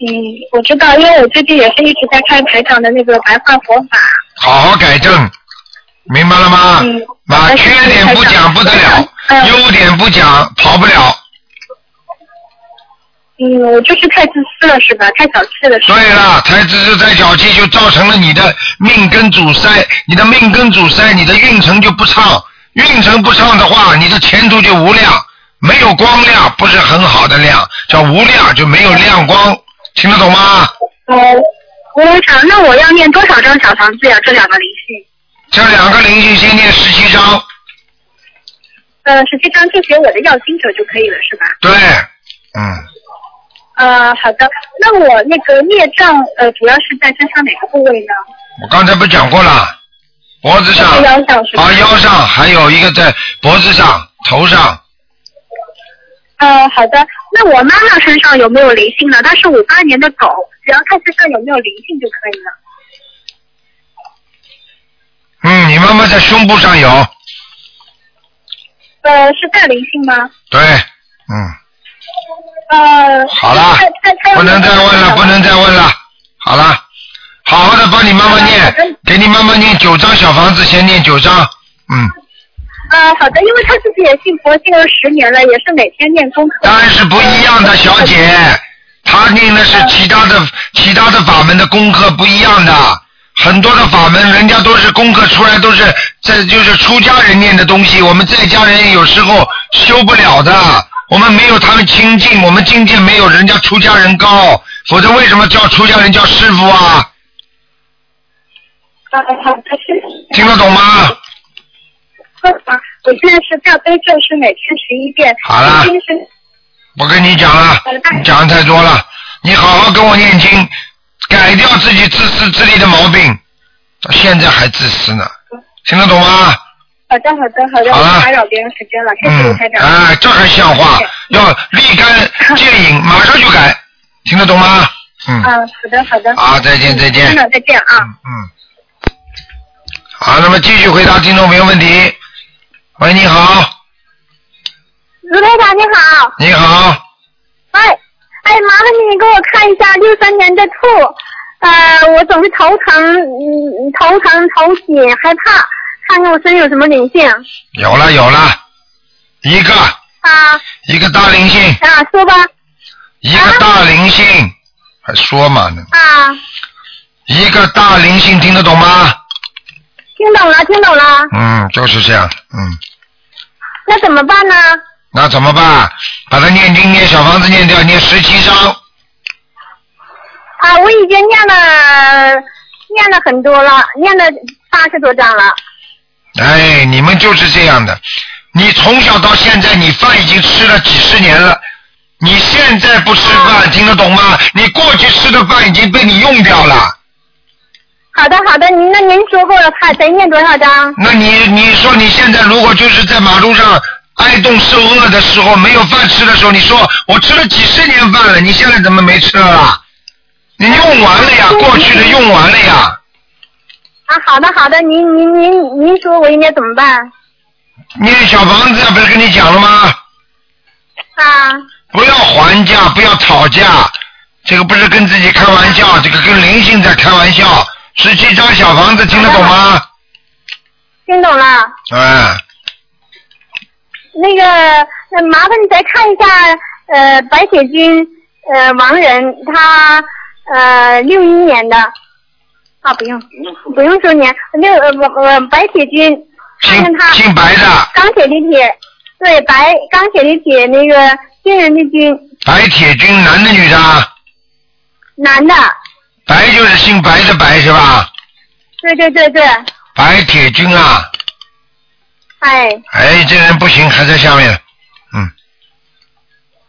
嗯，嗯，我知道，因为我最近也是一直在看台长的那个白话佛法。好好改正，明白了吗？嗯把缺点不讲不得了，嗯优点不讲跑不了。嗯，我就是太自私了，是吧？太小气了，是吧？对了，太自私太小气，就造成了你的命根阻塞，你的命根阻塞，你的运程就不畅，运程不畅的话，你的前途就无量，没有光亮，不是很好的亮，叫无亮，就没有亮光，听得懂吗？哦，我想，那我要念多少张小房子呀？这两个灵性，这两个灵性先念十七张，呃，十七张就写我的要经者就可以了，是吧？对，嗯，呃，好的。那我那个孽障，呃，主要是在身上哪个部位呢？我刚才不讲过了，脖子上，腰上腰上，还有一个在脖子上、头上，呃，好的。那我妈妈身上有没有灵性呢？她是五八年的狗，只要看身上有没有灵性就可以了。嗯，你妈妈在胸部上有，呃，是带灵性吗？对，嗯。呃，好了不能再问了，不能再问了。好了，好好的帮你妈妈念，给你妈妈念九张小房子，先念九张。嗯，啊，好的，因为她自己也信佛信了十年了，也是每天念功课。当然是不一样的，小姐。她念的是其他的其他的法门的功课不一样的，很多的法门人家都是功课出来都是在就是出家人念的东西，我们在家人有时候修不了的。我们没有他们清净，我们境界没有人家出家人高，否则为什么叫出家人叫师傅啊？听得懂吗？啊，我现在是大悲咒是每天十一遍。好了我跟你讲了，你讲的太多了，你好好跟我念经，改掉自己自私自利的毛病，到现在还自私呢，听得懂吗？好的，好的，好的，好了我不打扰别人时间了，谢谢台，长。哎，这还像话？要立竿见影，马上就改，听得懂吗？嗯，嗯，好的，好的。好，再见，再见。真的，再见啊。嗯，好，那么继续回答听众朋友问题。喂，你好，卢台长你好，你好，哎哎，麻烦你给我看一下六三年的兔，呃，我总是头疼，嗯，头疼头紧害怕，看看我身上有什么灵性有了有了，一个。啊。一个大灵性，啊，说吧。一个大灵性，还说嘛呢？啊，一个大灵性听得懂吗？听懂了听懂了，嗯，就是这样，嗯，那怎么办呢？那怎么办？把它念经念小房子念掉，念十七章，啊，我已经念了念了很多了，念了八十多章了。哎，你们就是这样的。你从小到现在，你饭已经吃了几十年了，你现在不吃饭，听得懂吗？你过去吃的饭已经被你用掉了。好的好的，您那您说过了，怕得念多少章？那你你说你现在如果就是在马路上挨冻受饿的时候，没有饭吃的时候，你说我吃了几十年饭了，你现在怎么没吃了？你用完了呀，过去的用完了呀。啊，好的好的，您您您您说我应该怎么办？念小房子不是跟你讲了吗？啊不要还价，不要吵架，这个不是跟自己开玩笑，这个跟灵性在开玩笑。十七张小房子听得懂吗？听懂了。哎，那个，那麻烦你再看一下，呃，白铁军，呃，王仁，他呃六一年的，啊，不用，不用说年，六呃不呃白铁军，看看姓他姓白的，钢铁的铁，对，白钢铁的铁，那个军人的军，白铁军，男的女的啊？男的，白就是姓白的白是吧？对对对对，白铁军啊，哎，哎，这人不行，还在下面。嗯，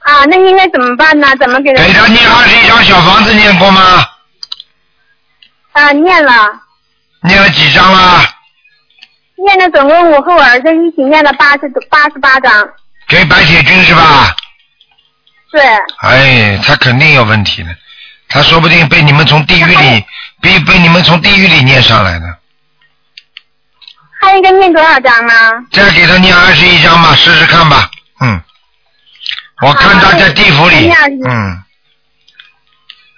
啊，那应该怎么办呢？怎么给人？给他念二十一张小房子念过吗？啊，念了，念了几张了？念了总共我和我儿子一起念了八十多八十八张，给白铁军是吧？对。哎，他肯定有问题的，他说不定被你们从地狱里，被被你们从地狱里念上来的。他应该念多少张呢？再给他念二十一张吧，试试看吧。嗯，我看他在地府里。嗯，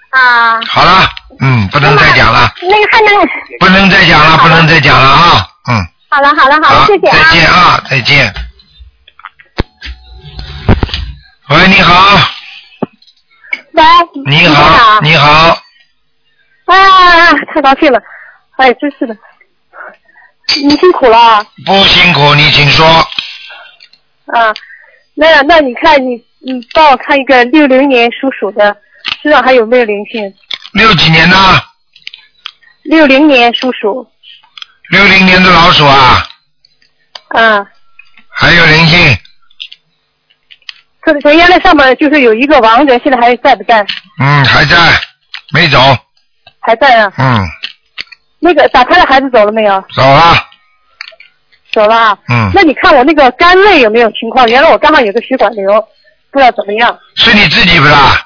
啊，好了，嗯，不能再讲了，那个还能，不能再讲了，不能再讲了啊，嗯，好了好了好了，谢谢啊。再见啊，再见。喂，你好，喂，你好，你好，啊，太高兴了，哎，真是的，你辛苦了啊。不辛苦，你请说。啊，那那你看你你帮我看一个六零年属鼠的，身上还有没有灵性？六几年的？六零年属鼠，六零年的老鼠啊，啊，还有灵性，可可原来上面就是有一个亡人，现在还在不在？嗯，还在，没走，还在啊。嗯，那个打胎的孩子走了没有？走了，走了啊。嗯那你看我那个肝内有没有情况？原来我刚好有个血管瘤，不知道怎么样。是你自己不啦？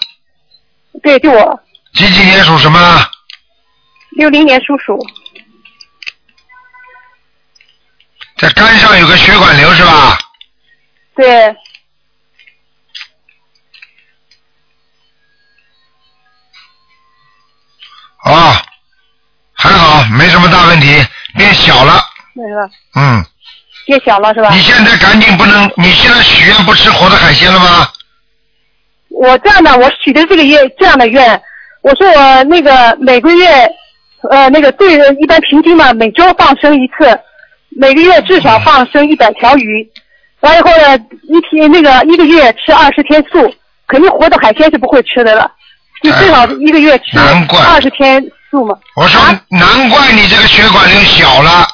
对，就我几几年属什么？六零年属鼠。在肝上有个血管瘤是吧？对，哦，还好，没什么大问题，变小了，没了嗯。变小了是吧？你现在赶紧不能，你现在许愿不吃活的海鲜了吗？我这样的，我许的这个愿这样的愿，我说我那个每个月，呃，那个对一般平均嘛，每周放生一次，每个月至少放生一百条鱼，完了以后呢，一天那个一个月吃二十天素，肯定活的海鲜是不会吃的了，就最少一个月吃二十天素嘛。我说，难怪你这个血管瘤小了，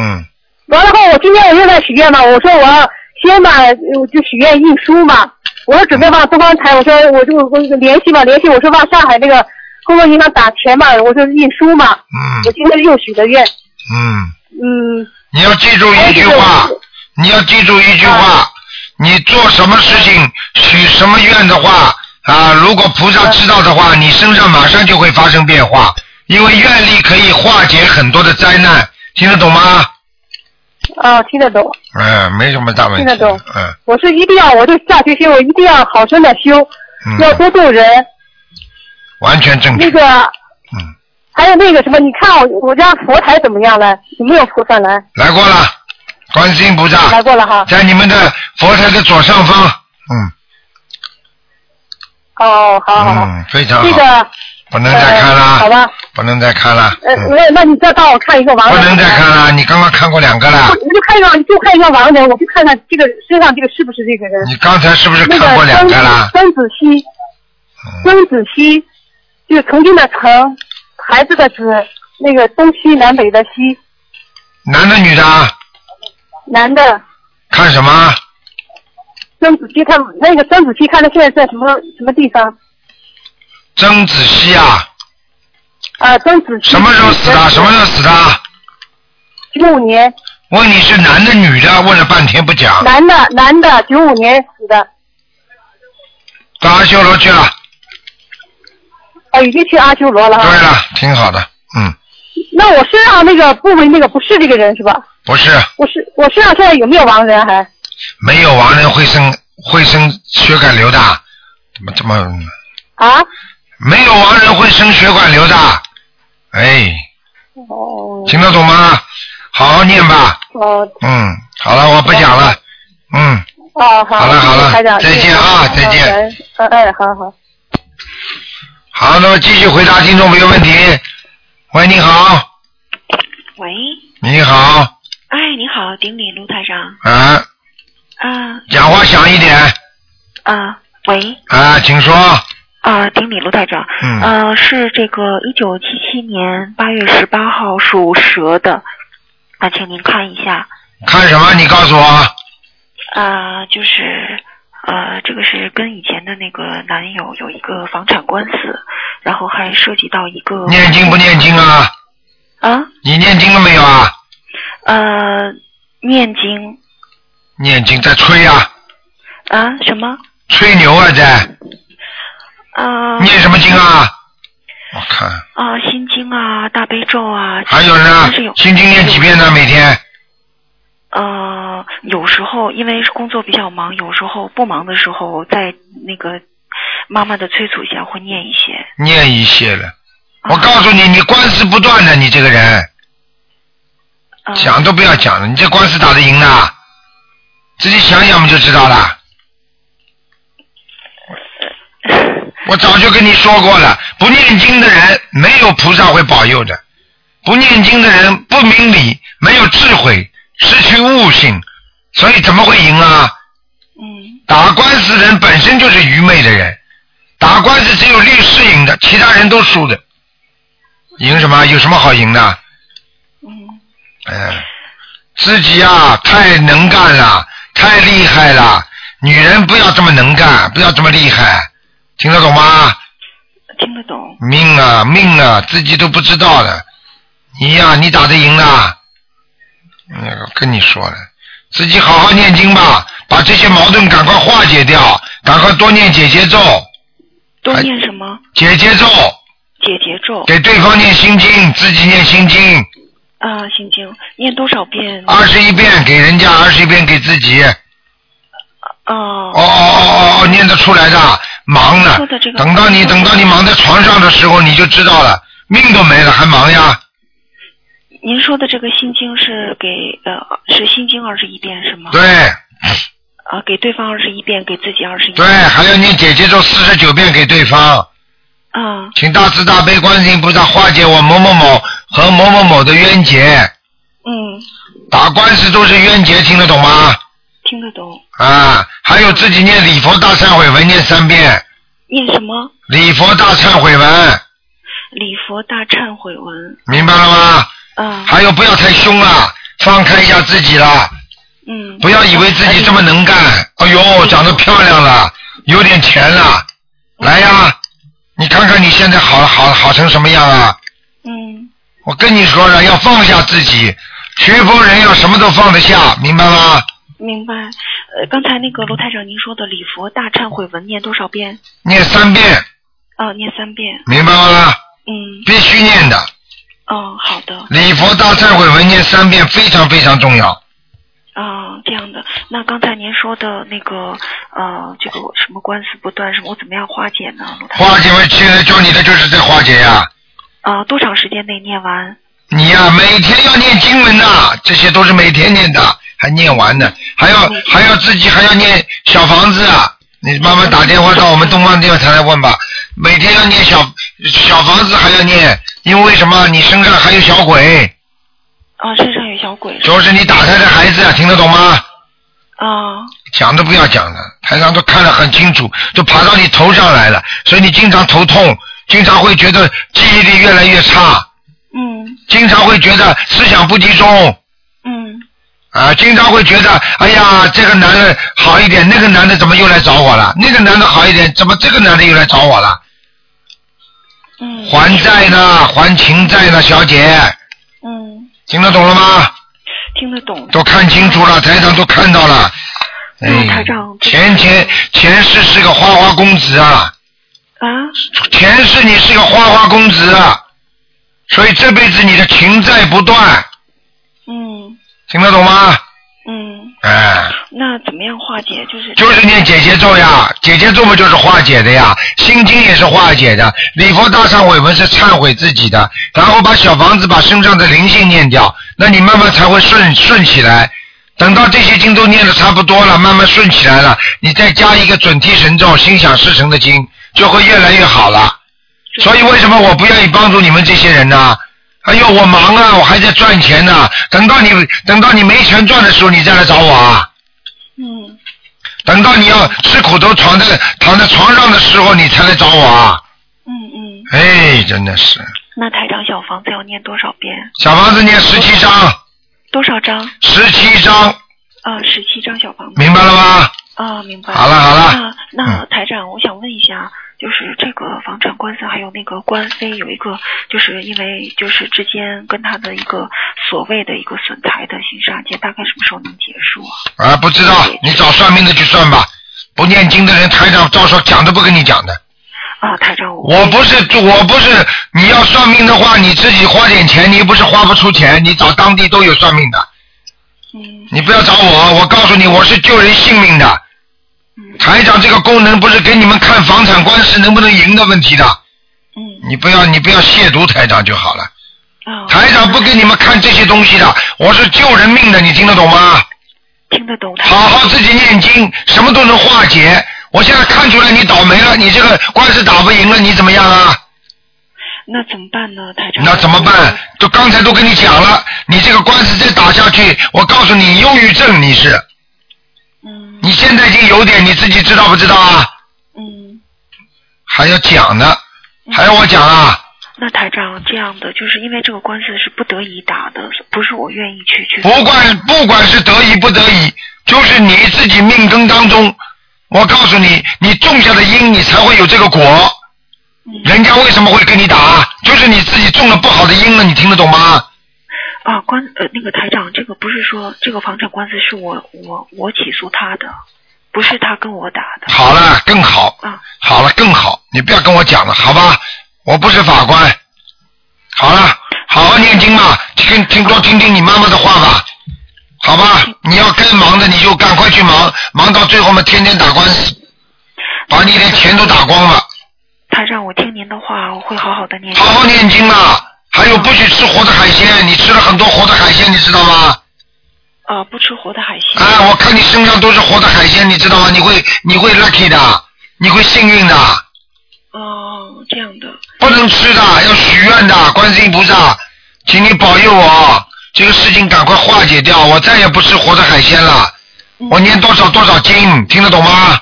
嗯，完了后，我今天我又在许愿嘛，我说我要先嘛，我就许愿印书嘛，我说准备往东方台，我说我就我联系嘛，联系我说往上海那个工作银行打钱嘛，我说运输嘛，嗯。我今天又许的愿，嗯，嗯，你要记住一句话，你要记住一句话，你做什么事情许什么愿的话啊，如果菩萨知道的话，你身上马上就会发生变化，因为愿力可以化解很多的灾难，听得懂吗？啊，听得懂，嗯，没什么大问题。听得懂嗯我是一定要，我就下决心，我一定要好生的修，要嗯，多度人，完全正确。那个，嗯，还有那个什么，你看我我家佛台怎么样了？有没有菩萨来？来过了，观世音菩萨来过了哈。在你们的佛台的左上方，嗯哦，好好好，嗯，非常这好，个不能再看呃好，吧，不能再看了，呃，嗯，那那你再帮我看一个王人。不能再看了，你刚刚看过两个了，我就看一个，就看一个王人，我就看看这个身上这个是不是这个人。你刚才是不是看过两个了？曾子熙，嗯曾子熙，就是曾经的曾，孩子的子，那个东西南北的西，男的女的啊？男的。看什么？曾子熙他那个曾子熙看他现在在什么什么地方？曾子熙啊？啊，曾子熙。什么时候死的？什么时候死的？九五年，问你是男的女的？问了半天不讲，男的男的，九五年死的，到阿修罗去了。哦，已经去阿修罗了哈。对了，挺好的，嗯，那我身上那个部位那个不是这个人是吧？不是我是我身上现在有没有亡人还？没有亡人会生会生血管瘤的，怎么这么啊？没有亡人会生血管瘤的？哎，哦听得懂吗？好好念吧，哦嗯，好了，我不讲了，嗯，哦，好，好了好了再见啊再见。哎，好好。好，那么继续回答听众朋友问题。喂，你好，喂，你好，哎，你好，顶礼卢台长。啊，啊。讲话响一点，啊，喂，啊，请说，啊，顶礼卢台长。嗯呃，是这个一九七七年八月十八号属蛇的，啊，请您看一下。看什么？你告诉我，啊，就是呃，这个是跟以前的那个男友有一个房产官司，然后还涉及到一个念经不念经啊？啊你念经了没有啊？呃念经念经在吹啊，啊什么吹牛啊在，啊念什么经啊？我看啊心经啊大悲咒啊，还有呢心经念几遍呢？每天呃，有时候因为工作比较忙，有时候不忙的时候，在那个妈妈的催促下会念一些。念一些了。我告诉你，你官司不断的，你这个人啊讲都不要讲了，你这官司打得赢的，自己想想不就知道了。我早就跟你说过了，不念经的人没有菩萨会保佑的，不念经的人不明理，没有智慧，失去悟性，所以怎么会赢啊？嗯打官司人本身就是愚昧的人，打官司只有律师赢的，其他人都输的。赢什么？有什么好赢的？嗯哎，自己啊太能干了，太厉害了。女人不要这么能干，不要这么厉害，听得懂吗？听得懂。命啊命啊，自己都不知道的。你呀、你打得赢的。嗯，我跟你说了，自己好好念经吧，把这些矛盾赶快化解掉，赶快多念解结咒，多念什么？解结咒，解结咒。给对方念心经，自己念心经，啊，心经念多少遍？二十一遍给人家，二十一遍给自己。哦哦哦哦哦，念得出来的，忙呢等到你等到你忙在床上的时候，你就知道了，命都没了还忙呀？您说的这个心经是给呃是心经二十一遍是吗？对啊，给对方二十一遍，给自己二十一。对，还要念姐姐咒四十九遍给对方，啊请大慈大悲观世音菩萨化解我某某某和某某某的冤结。嗯，打官司都是冤结，听得懂吗？听得懂。啊，还有自己念礼佛大忏悔文念三遍，念什么？礼佛大忏悔文，礼佛大忏悔文。明白了吗？啊。还有不要太凶了，放开一下自己了。嗯。不要以为自己这么能干，哎呦，长得漂亮了，有点钱了，来呀，你看看你现在好好好成什么样啊？嗯。我跟你说了，要放下自己，学佛人要什么都放得下，明白吗？明白。呃，刚才那个卢台长您说的礼佛大忏悔文念多少遍？念三遍，啊，念三遍。明白吗？嗯。必须念的，哦，好的。礼佛大忏悔文念三遍非常非常重要。啊，这样的。那刚才您说的那个呃，这个什么官司不断什么，我怎么样化解呢？化解完，现在教你的就是在化解呀。啊，多长时间内念完？你呀、每天要念经文呐，这些都是每天念的，还念完呢，还要还要自己还要念小房子啊。你慢慢打电话到我们东方电台来问吧，每天要念小小房子还要念，因为什么？你身上还有小鬼，啊，身上有小鬼。就是你打胎的孩子啊，听得懂吗？啊。讲都不要讲了，台上都看得很清楚，都爬到你头上来了，所以你经常头痛，经常会觉得记忆力越来越差，嗯经常会觉得思想不集中，嗯啊，经常会觉得，哎呀，这个男的好一点，那个男的怎么又来找我了？那个男的好一点，怎么这个男的又来找我了？嗯。还债呢，还情债呢，小姐，嗯，听得懂了吗？听得懂。都看清楚了，台长都看到了。那哎台长，前前前世是个花花公子啊，啊，前世你是个花花公子啊，所以这辈子你的情债不断，嗯听得懂吗？嗯，哎。那怎么样化解？就是就是念姐姐咒呀，姐姐咒不就是化解的呀，心经也是化解的，礼佛大忏悔文是忏悔自己的，然后把小房子把身上的灵性念掉，那你慢慢才会顺顺起来。等到这些经都念的差不多了，慢慢顺起来了，你再加一个准提神咒、心想事成的经，就会越来越好了。所以为什么我不愿意帮助你们这些人呢？哎呦，我忙啊，我还在赚钱呢。等到你等到你没钱赚的时候，你再来找我啊。嗯等到你要吃苦头躺在躺在床上的时候，你才来找我啊！嗯嗯，哎，真的是，那台长小房子要念多少遍？小房子念十七章，多少张？十七章，啊，十七张小房子。明白了吗？啊，明白。好了好了嗯那那台长，我想问一下，就是这个房产官司还有那个官非有一个，就是因为就是之间跟他的一个所谓的一个损财的刑事案件，大概什么时候能结束啊？啊，不知道，你找算命的去算吧。不念经的人，台长到时候讲都不跟你讲的。啊，台长，我我不是，我不是，你要算命的话，你自己花点钱，你又不是花不出钱，你找当地都有算命的。嗯。你不要找我，我告诉你，我是救人性命的。嗯台长这个功能不是给你们看房产官司能不能赢的问题的。嗯。你不要你不要亵渎台长就好了。啊。台长不给你们看这些东西的，我是救人命的，你听得懂吗？听得懂。好好自己念经，什么都能化解。我现在看出来你倒霉了，你这个官司打不赢了，你怎么样啊？那怎么办呢，台长？那怎么办？就刚才都跟你讲了，你这个官司再打下去，我告诉你，忧郁症你是。嗯。你现在已经有点，你自己知道不知道啊？嗯。还要讲呢，还要我讲啊？那台长这样的，就是因为这个官司是不得已打的，不是我愿意去去。不管不管是得意不得已，就是你自己命根当中，我告诉你，你种下的因，你才会有这个果。人家为什么会跟你打？就是你自己种了不好的因了，你听得懂吗？啊，官呃，那个台长，这个不是说这个房产官司是我我我起诉他的，不是他跟我打的。好了，更好。啊。好了，更好，你不要跟我讲了，好吧？我不是法官。好了，好好念经嘛，听听多听听你妈妈的话吧，好吧？你要该忙的你就赶快去忙，忙到最后嘛，天天打官司，把你的钱都打光了。台长，我听您的话，我会好好的念。好好念经啊！还有不许吃活的海鲜，你吃了很多活的海鲜，你知道吗？啊，不吃活的海鲜。啊，我看你身上都是活的海鲜，你知道吗？你会你会 lucky 的，你会幸运的。哦，这样的。不能吃的，要许愿的，观世音菩萨，请你保佑我，这个事情赶快化解掉，我再也不吃活的海鲜了。我念多少多少经，听得懂吗？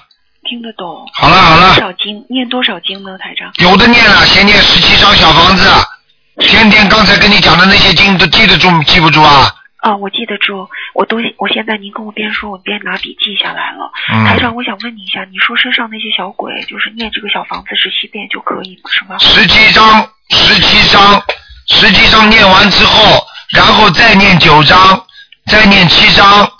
听得懂。好了好了多少经？念多少经呢，台长？有的念了，先念十七张小房子，天天刚才跟你讲的那些经都记得住记不住啊？啊，我记得住，我都我现在您跟我边说，我边拿笔记下来了。嗯台长，我想问你一下，你说身上那些小鬼，就是念这个小房子十七遍就可以吗？是吗？十七章，十七章，十七张念完之后，然后再念九章，再念七章，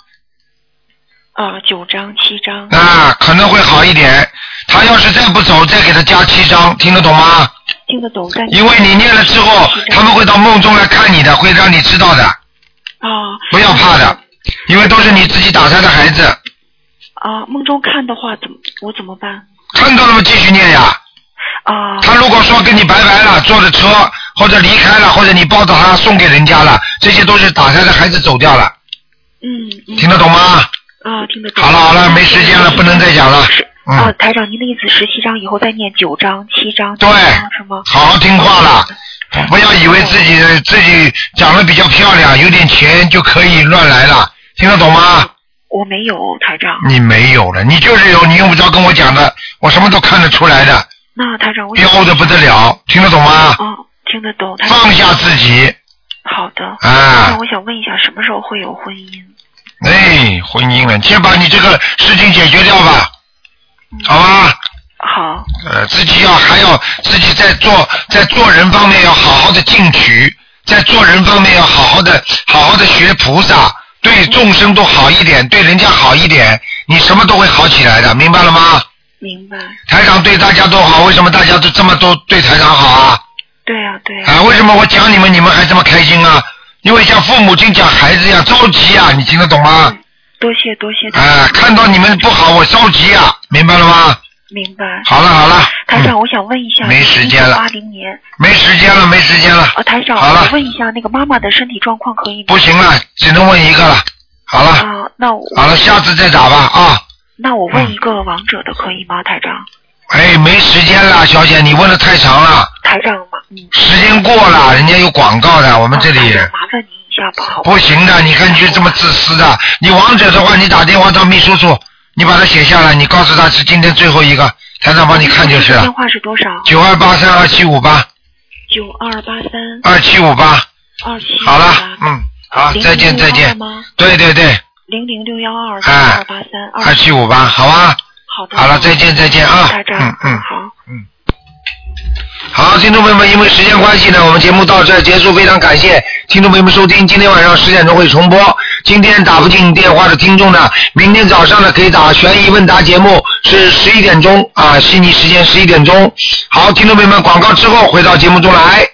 啊，九张、七张。啊，可能会好一点。他要是再不走，再给他加七张，听得懂吗？听得懂，但因为你念了之后，他们会到梦中来看你的，会让你知道的，啊不要怕的，因为都是你自己打胎的孩子，啊，梦中看的话，怎么我怎么办？看到了吗？继续念呀。啊。他如果说跟你拜拜了，坐着车或者离开了，或者你抱着他送给人家了，这些都是打胎的孩子走掉了，嗯。听得懂吗？啊，听得懂。好了好了，没时间了，不能再讲了。啊，嗯，台长，您的意思十七章以后再念九章、七章、对是吗？好好听话了，不要以为自己自己长得比较漂亮，有点钱就可以乱来了，听得懂吗？我没有，台长。你没有了，你就是有，你用不着跟我讲的，我什么都看得出来的，那台长，我彪的不得了，听得懂吗？哦，听得懂。台长放下自己，好的。啊那我想问一下，什么时候会有婚姻？哎，婚姻了，先把你这个事情解决掉吧，好吧？好。呃，自己要还要自己在做在做人方面要好好的进取，在做人方面要好好的好好的学菩萨，对众生都好一点，对人家好一点，你什么都会好起来的，明白了吗？明白。台长对大家都好，为什么大家都这么都对台长好啊？对呀、对呀、啊，为什么我讲你们你们还这么开心啊？因为像父母亲讲孩子一样着急啊，你听得懂吗？多谢多谢。啊，看到你们不好我着急啊，明白了吗？明白。好了好了，台长，我想问一下，没时间了八零年。没时间了没时间了，啊，台长，好了我问一下，那个妈妈的身体状况可以吗？不行了，只能问一个了。好了，啊，那我好了，下次再打吧啊。那我问一个王者的可以吗，台长？哎，没时间了，小姐，你问的太长了，台长嘛，嗯，时间过了，人家有广告的，我们这里。麻烦您一下吧，好？不行的，你看你就这么自私的。你王者的话，你打电话到秘书处，你把它写下来，你告诉他是今天最后一个，台长帮你看就是了电。话是多少？九二八三二七五八九二八三二七五八，二七。好了，嗯，好，再见再见。对对对，零零六幺二九哎二八三二七五八，好吧。好的。好了，再见再见啊。嗯嗯。好。好，听众朋友们，因为时间关系呢，我们节目到这儿结束，非常感谢听众朋友们收听。今天晚上十点钟会重播。今天打不进电话的听众呢，明天早上呢可以打悬疑问答节目，是十一点钟啊，悉尼时间十一点钟。好，听众朋友们，广告之后回到节目中来。